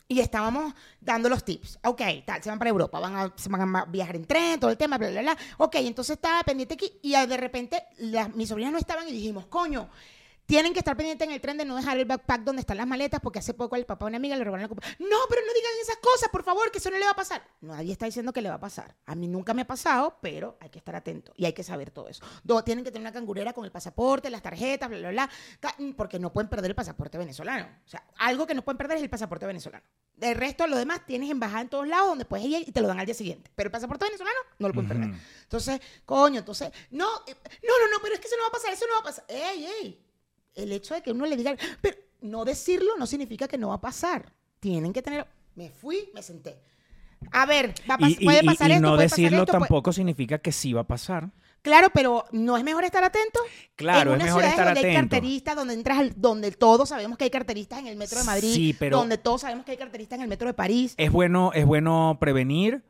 Y estábamos dando los tips. Ok, tal, se van para Europa, van a, se van a viajar en tren, todo el tema, bla, bla, bla. Ok, entonces estaba pendiente aquí y de repente las- mis sobrinas no estaban y dijimos, coño, tienen que estar pendientes en el tren de no dejar el backpack donde están las maletas porque hace poco el papá de una amiga le robaron la copa. No, pero no digan esas cosas, por favor, que eso no le va a pasar. Nadie está diciendo que le va a pasar. A mí nunca me ha pasado, pero hay que estar atento y hay que saber todo eso. Do- tienen que tener una cangurera con el pasaporte, las tarjetas, bla, bla, bla, ca- porque no pueden perder el pasaporte venezolano. O sea, algo que no pueden perder es el pasaporte venezolano. El resto, lo demás, tienes embajada en todos lados donde puedes ir y te lo dan al día siguiente. Pero el pasaporte venezolano no lo pueden perder. Entonces, coño, entonces, no, eh, no, no, no, pero es que eso no va a pasar, eso no va a pasar. ¡Ey, ey! El hecho de que uno le diga, pero no decirlo no significa que no va a pasar. Tienen que tener. Me fui, me senté. A ver, va a pas- Y, y- puede y- pasar y esto, no puede pasar decirlo esto, puede- tampoco significa que sí va a pasar. Claro, pero ¿no es mejor estar atento? Claro, en es mejor estar donde hay atento. carteristas, donde entras, al- donde todos sabemos que hay carteristas en el metro de Madrid, Sí, pero- donde todos sabemos que hay carteristas en el metro de París. Es bueno, es bueno prevenir,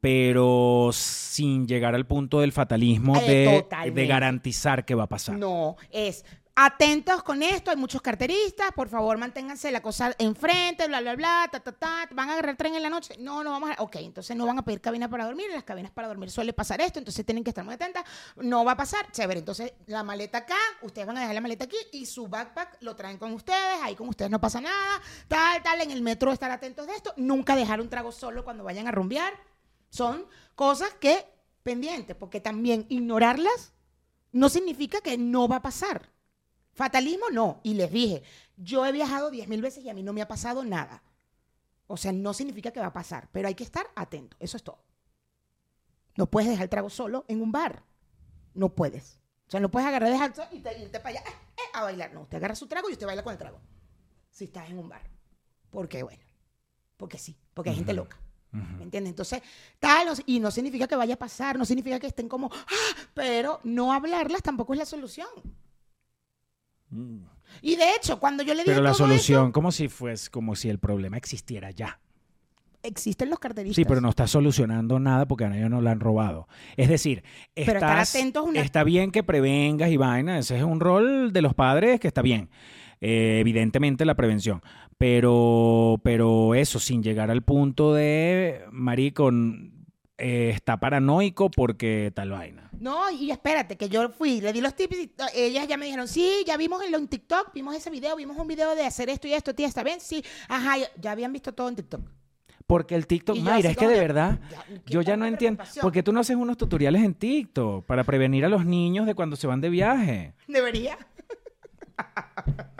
pero sin llegar al punto del fatalismo Eh, de, de garantizar que va a pasar. No, es atentos con esto, hay muchos carteristas, por favor manténganse la cosa enfrente, bla, bla, bla, ta, ta, ta, van a agarrar tren en la noche. No, no vamos a, ok, entonces no van a pedir cabina para dormir, en las cabinas para dormir suele pasar esto, entonces tienen que estar muy atentas, no va a pasar, chévere, entonces la maleta acá, ustedes van a dejar la maleta aquí y su backpack lo traen con ustedes, ahí con ustedes no pasa nada, tal, tal, en el metro estar atentos de esto, nunca dejar un trago solo cuando vayan a rumbear, son cosas que pendientes, porque también ignorarlas no significa que no va a pasar. Fatalismo no. Y les dije, yo he viajado 10 mil veces y a mí no me ha pasado nada. O sea, no significa que va a pasar, pero hay que estar atento. Eso es todo. No puedes dejar el trago solo en un bar. No puedes. O sea, no puedes agarrar de alto y te, irte para allá eh, eh, a bailar. No, usted agarra su trago y usted baila con el trago. Si estás en un bar. Porque, bueno, porque sí, porque hay gente loca. ¿Me entiendes? Entonces, tal, y no significa que vaya a pasar, no significa que estén como, "Ah", pero no hablarlas tampoco es la solución. Y de hecho, cuando yo le dije Pero la todo solución, como si fuese, como si el problema existiera ya. existen los carteristas. Sí, pero no está solucionando nada porque a ellos no la han robado. Es decir, Pero estar atentos una- está bien que prevengas y vaina, ese es un rol de los padres que está bien. Eh, evidentemente la prevención. Pero, pero eso, sin llegar al punto de, marico, eh, está paranoico porque tal vaina. No, y espérate, que yo fui, le di los tips y to- ellas ya me dijeron, sí, ya vimos en, lo- en TikTok, vimos ese video, vimos un video de hacer esto y esto, tía, ¿está bien? Sí, ajá, ya, habían visto todo en TikTok. Porque el TikTok, Mayra, es que de verdad, ya, ¿qué yo ya no entiendo. ¿Por qué tú no haces unos tutoriales en TikTok para prevenir a los niños de cuando se van de viaje? Debería.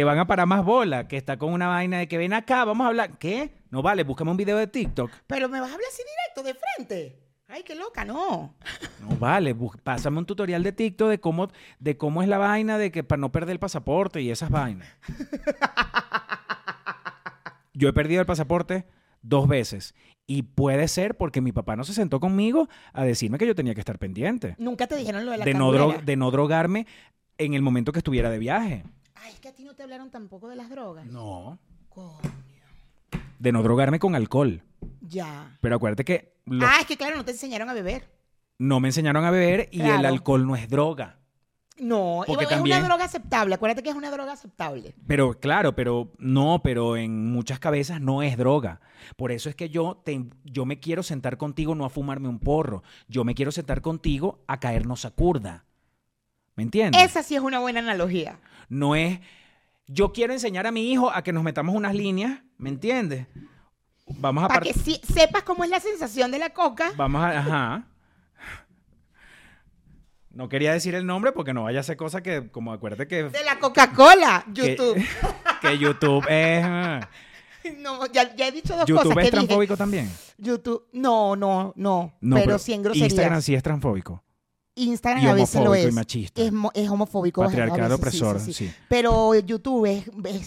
te van a parar más bola, que está con una vaina de que ven acá, vamos a hablar. ¿Qué? No vale, búscame un video de TikTok. Pero me vas a hablar así directo, de frente. Ay, qué loca, no. No vale, pásame un tutorial de TikTok de cómo, de cómo es la vaina de que para no perder el pasaporte y esas vainas. Yo he perdido el pasaporte dos veces y puede ser porque mi papá no se sentó conmigo a decirme que yo tenía que estar pendiente Nunca te dijeron lo de la de no, de no drogarme en el momento que estuviera de viaje. Ay, es que a ti no te hablaron tampoco de las drogas. No. Coño. De no drogarme con alcohol. Ya. Pero acuérdate que los- Ah, es que claro, no te enseñaron a beber. no me enseñaron a beber y el Claro. alcohol no es droga. No, Porque es también- una droga aceptable. Acuérdate que es una droga aceptable. Pero claro, pero no, pero en muchas cabezas no es droga. Por eso es que yo, te, yo me quiero sentar contigo no a fumarme un porro. Yo me quiero sentar contigo a caernos a curda. ¿Me entiendes? Esa sí es una buena analogía. No es, yo quiero enseñar a mi hijo a que nos metamos unas líneas, ¿me entiendes? Vamos a Para que sí- sepas cómo es la sensación de la coca. Vamos a, ajá. No quería decir el nombre porque no vaya a ser cosa que, como acuérdate que, De la Coca-Cola, que- YouTube. que YouTube es... ah, No, ya, ya he dicho dos YouTube cosas. es que dije. transfóbico también. YouTube, no, no, no. No, pero, sí en groserías. Instagram sí es transfóbico. Instagram y a veces lo homofóbico y es. machista. Es, mo- es homofóbico. Patriarcado opresor, sí, sí. sí. Pero YouTube es es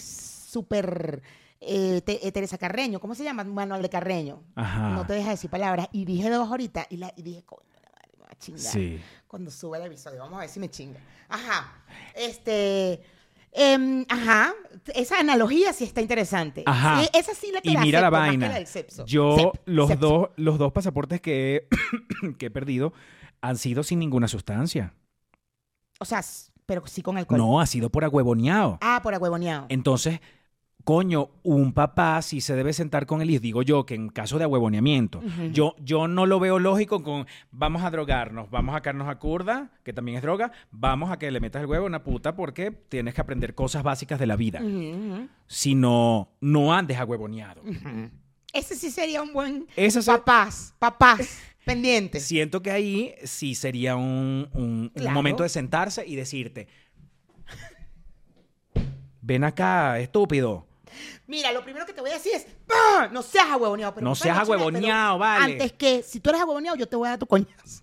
súper eh, te- eh, Teresa Carreño. ¿Cómo se llama? Manuel de Carreño. Ajá. No te deja decir palabras. Y dije dos ahorita y, la, y dije, coño, la madre, me va a chingar. Sí. Cuando sube el episodio. Vamos a ver si me chinga. Ajá. Este... em, ajá, esa analogía sí está interesante. Ajá. Sí, esa sí la te Y la mira la que vaina. la. Yo, los, dos, los dos pasaportes que he, que he perdido han sido sin ninguna sustancia. O sea, pero sí con alcohol. No, ha sido por agüevoneado. Ah, por agüevoneado. Entonces, coño, un papá sí se debe sentar con el hijo. Digo yo que en caso de agüevoneamiento, Ujú. yo, yo no lo veo lógico con vamos a drogarnos, vamos a sacarnos a curda, que también es droga, vamos a que le metas el huevo a una puta porque tienes que aprender cosas básicas de la vida. Ujú, Si no, no andes agüevoneado. ujú. Ese sí sería un buen papás, papás, pendientes. Siento que ahí sí sería un, un- un Claro. momento de sentarse y decirte, ven acá, estúpido. Mira, lo primero que te voy a decir es, ¡Ah! no seas agüevoneado. pero No seas agüevoneado, vale. Antes que, si tú eres agüevoneado, yo te voy a dar tu coñazo.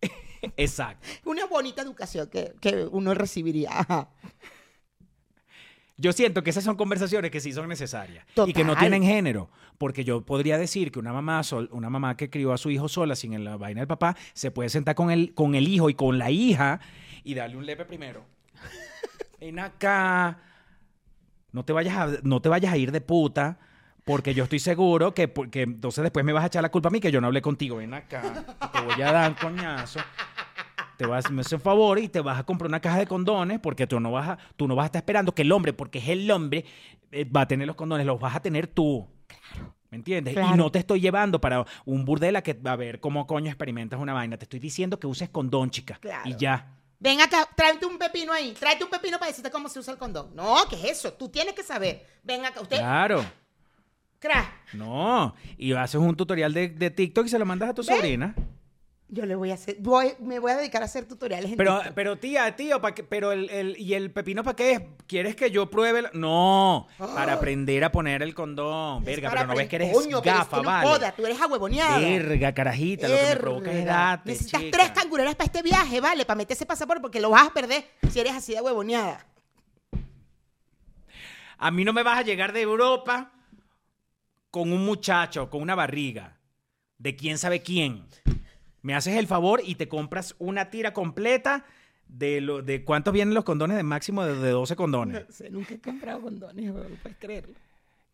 Exacto. Una bonita educación que, que uno recibiría. Yo siento que esas son conversaciones que sí son necesarias y que no tienen género, porque yo podría decir que una mamá sol- una mamá que crió a su hijo sola sin la vaina del papá se puede sentar con el con el hijo y con la hija y darle un lepe primero. Ven acá, no te vayas a, no te vayas a ir de puta. Porque yo estoy seguro que, porque entonces después me vas a echar la culpa a mí que yo no hablé contigo. Ven acá, te voy a dar un coñazo. Te vas, me hace un favor y te vas a comprar una caja de condones porque tú no vas a, tú no vas a estar esperando que el hombre, porque es el hombre, eh, va a tener los condones, los vas a tener tú. ¿Me entiendes? Claro. Y no te estoy llevando para un burdela que va a ver cómo coño experimentas una vaina. Te estoy diciendo que uses condón, chica. Claro. Y ya. Ven acá, tráete un pepino ahí. Tráete un pepino para decirte cómo se usa el condón. No, ¿qué es eso? Tú tienes que saber. Ven acá, usted. Claro. No. Y haces un tutorial de, de TikTok y se lo mandas a tu sobrina. Yo le voy a hacer, voy, me voy a dedicar a hacer tutoriales en Pero, TikTok. pero tía, tío, ¿pa qué- pero el, el- ¿y el pepino para qué es? ¿Quieres que yo pruebe? el- No, para aprender a poner el condón. Verga, pero no ves que eres Coño, es gafa, que no vale. joda, tú eres ahuevoneada. Verga, carajita, lo que me provoca es date, Necesitas chica. tres cangureras para este viaje, ¿vale? Para meter ese pasaporte porque lo vas a perder si eres así de huevoneada. A mí no me vas a llegar de Europa con un muchacho, con una barriga, de quién sabe quién. Me haces el favor y te compras una tira completa de, lo, de cuántos vienen los condones de máximo de, de 12 condones. No sé, nunca he comprado condones, weón, puedes creerlo.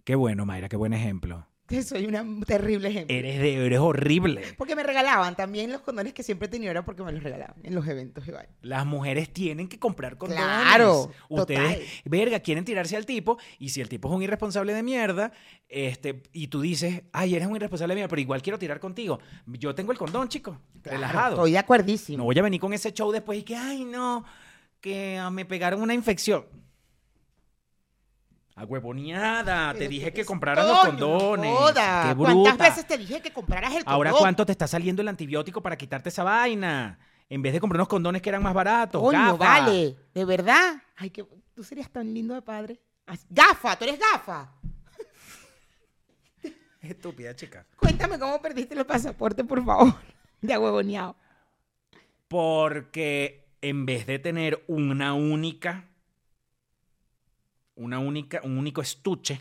Qué bueno, Mayra, qué buen ejemplo. Que soy una terrible ejemplo. Eres, de, eres horrible. Porque me regalaban también los condones que siempre he tenido, era porque me los regalaban en los eventos igual. Las mujeres tienen que comprar condones. Claro, Ustedes, total. verga, quieren tirarse al tipo y si el tipo es un irresponsable de mierda, este, y tú dices, ay, eres un irresponsable de mierda, pero igual quiero tirar contigo. Yo tengo el condón, chico, relajado. Estoy de acuerdísimo. No voy a venir con ese show después y que, ay, no, que ah, me pegaron una infección. Agüevoneada, te dije que compraras los condones. joda. Qué ¿Cuántas bruta. veces te dije que compraras el condón? Ahora, ¿cuánto te está saliendo el antibiótico para quitarte esa vaina? En vez de comprar unos condones que eran más baratos. Coño, gafa. vale. ¿De verdad? Ay, que tú serías tan lindo de padre. Gafa, tú eres gafa. Estúpida, chica. Cuéntame cómo perdiste el pasaporte, por favor. De huevoneado. Porque en vez de tener una única, una única, un único estuche,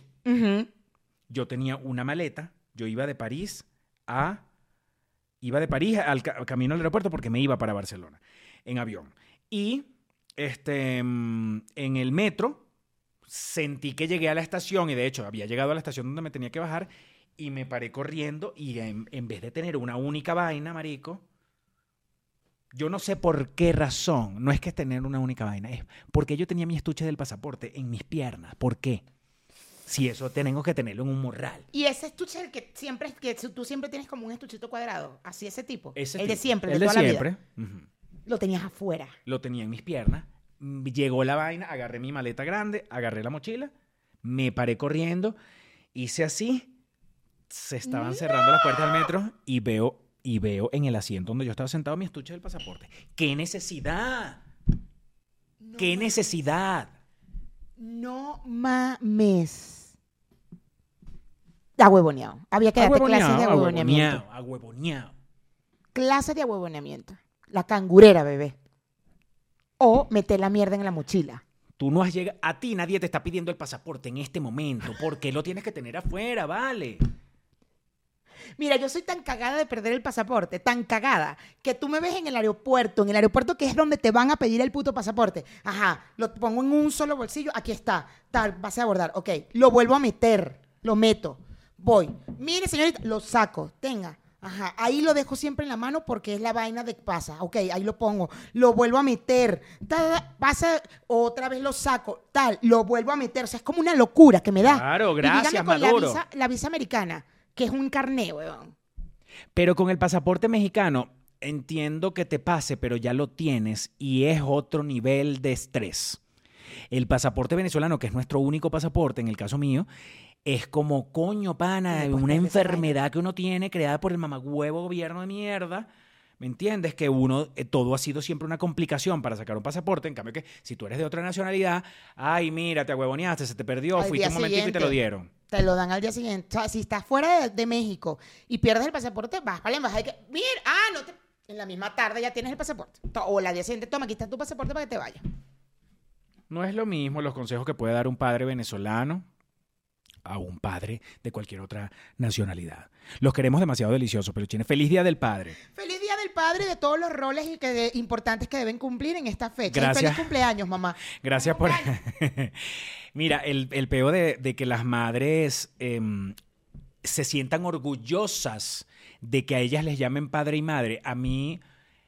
yo tenía una maleta. Yo iba de París a, iba de París al ca- camino al aeropuerto porque me iba para Barcelona en avión. Y este, mm, en el metro sentí que llegué a la estación y de hecho había llegado a la estación donde me tenía que bajar y me paré corriendo y en, en vez de tener una única vaina, marico, yo no sé por qué razón, no es que es tener una única vaina, es porque yo tenía mi estuche del pasaporte en mis piernas. ¿Por qué? Si eso tengo que tenerlo en un morral. Y ese estuche el que siempre, que tú siempre tienes como un estuchito cuadrado. Así ese tipo. Ese el de tipo. siempre, El de de toda siempre. la vida. Ujú. Lo tenías afuera. Lo tenía en mis piernas. Mm, Llegó la vaina, agarré mi maleta grande, agarré la mochila, me paré corriendo, hice así, se estaban cerrando las puertas del metro y veo, y veo en el asiento donde yo estaba sentado mi estuche del pasaporte. ¡Qué necesidad! ¡Qué necesidad! No mames. Ahuevoneado. Había que darte clases de ahuevoneamiento. agüevoneado. Clases de ahuevoneamiento. La cangurera, bebé. O meter la mierda en la mochila. Tú no has llegado, a ti nadie te está pidiendo el pasaporte en este momento. ¿Por qué lo tienes que tener afuera, vale? Mira, yo soy tan cagada de perder el pasaporte, tan cagada, que tú me ves en el aeropuerto, en el aeropuerto que es donde te van a pedir el puto pasaporte. Ajá, lo pongo en un solo bolsillo, aquí está, tal, vas a abordar, ok, lo vuelvo a meter, lo meto, voy. Mire, señorita, lo saco, tenga. Ajá, ahí lo dejo siempre en la mano porque es la vaina de pasa. Ok, ahí lo pongo. Lo vuelvo a meter. Ta, pasa, otra vez lo saco. Tal, lo vuelvo a meter. O sea, es como una locura que me da. Claro, Y dígame gracias, con Maduro. La visa, la visa americana, que es un carné, weón. Pero con el pasaporte mexicano, entiendo que te pase, pero ya lo tienes y es otro nivel de estrés. El pasaporte venezolano, que es nuestro único pasaporte, en el caso mío, es como coño, pana, puedes una enfermedad que uno tiene creada por el mamagüevo gobierno de mierda. ¿Me entiendes? Que uno, eh, todo ha sido siempre una complicación para sacar un pasaporte. En cambio, que si tú eres de otra nacionalidad, ay, mira, te huevoneaste, se te perdió, Al fuiste un momentico y te lo dieron. Te lo dan al día siguiente. O sea, si estás fuera de, de México y pierdes el pasaporte, vas para la embajada y que, mira, ah, no te... En la misma tarde ya tienes el pasaporte. O la día siguiente, toma, aquí está tu pasaporte para que te vayas. No es lo mismo los consejos que puede dar un padre venezolano a un padre de cualquier otra nacionalidad. Los queremos demasiado deliciosos, peluchines. Feliz Día del Padre. Feliz Día del Padre de todos los roles y que de- importantes que deben cumplir en esta fecha. Y Gracias. feliz cumpleaños, mamá. Gracias por... Mira, el, el peo de, de que las madres em, se sientan orgullosas de que a ellas les llamen padre y madre, a mí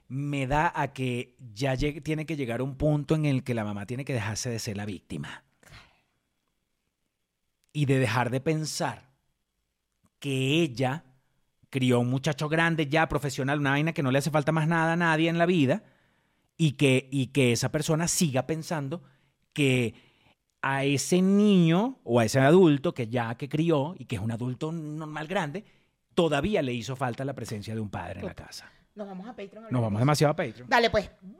me da a que ya llegue- tiene que llegar un punto en el que la mamá tiene que dejarse de ser la víctima. Y de dejar de pensar que ella crió un muchacho grande ya, profesional, una vaina que no le hace falta más nada a nadie en la vida, y que, y que esa persona siga pensando que a ese niño o a ese adulto que ya que crió y que es un adulto normal grande, todavía le hizo falta la presencia de un padre en la casa. Nos vamos a Patreon. Nos vamos demasiado a Patreon. Dale, pues. Bye.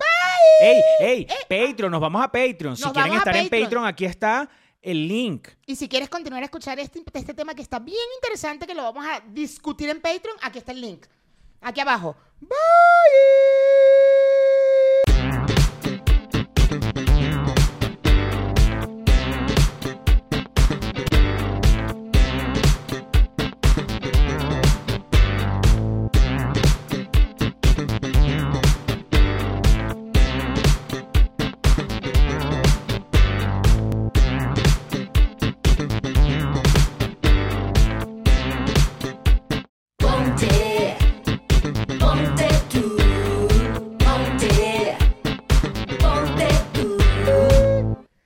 ¡Ey, ey! Patreon, nos vamos a Patreon. Si quieren estar en. Patreon, aquí está el link. Y si quieres continuar a escuchar este, este tema que está bien interesante, que lo vamos a discutir en Patreon, aquí está el link. Aquí abajo. Bye.